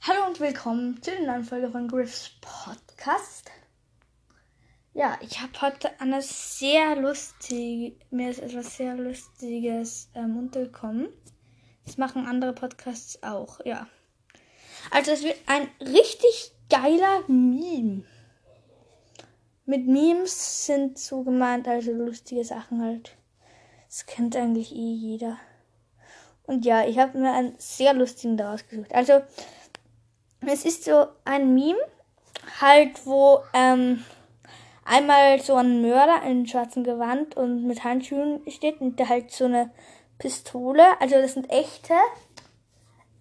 Hallo und willkommen zu der neuen Folge von Griffs Podcast. Ja, ich habe heute eine sehr lustige, mir ist etwas sehr Lustiges ähm, untergekommen. Das machen andere Podcasts auch, ja. Also es wird ein richtig geiler Meme. Mit Memes sind so gemeint, also lustige Sachen halt. Das kennt eigentlich eh jeder. Und ja, ich habe mir einen sehr lustigen daraus gesucht. Also, es ist so ein Meme, halt, wo ähm, einmal so ein Mörder in schwarzem Gewand und mit Handschuhen steht und der halt so eine Pistole, also das sind echte,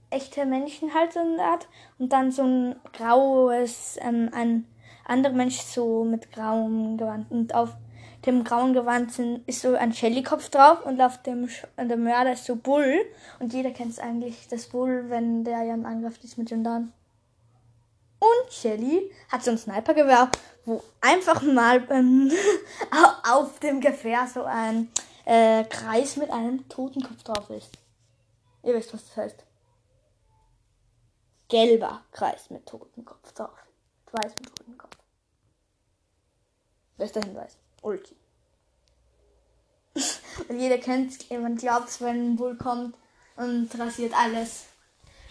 echte Menschen halt so eine Art. Und dann so ein graues, ähm, ein anderer Mensch so mit grauem Gewand. Und auf dem grauen Gewand sind, ist so ein Shelly-Kopf drauf und auf dem der Mörder ist so Bull. Und jeder kennt es eigentlich, das Bull, wenn der ja im Angriff ist mit Gendarmen. Und Shelly hat so ein Snipergewehr, wo einfach mal ähm, auf dem Gewehr so ein äh, Kreis mit einem Totenkopf drauf ist. Ihr wisst, was das heißt. Gelber Kreis mit Totenkopf drauf. Weiß mit Totenkopf. Bester Hinweis. Ulti. und jeder kennt, man glaubt, wenn ein Bull kommt und rasiert alles.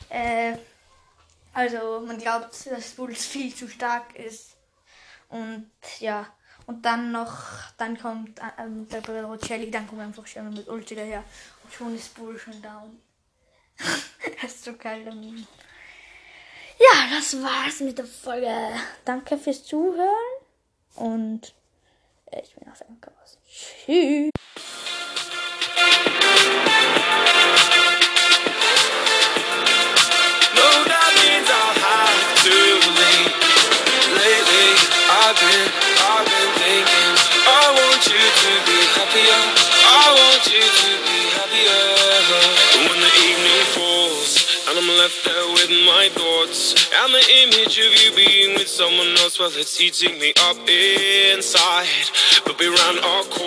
Äh, also man glaubt, dass Bull viel zu stark ist. Und ja, und dann noch, dann kommt ähm, der Rocelli, dann kommt einfach schon mit Ulti daher. Und schon ist Bull schon down. das ist so geil. Ja, das war's mit der Folge. Danke fürs Zuhören. Und ich bin auf raus. Tschüss. And I'm left there with my thoughts. And the image of you being with someone else Well, it's eating me up inside. But we ran our course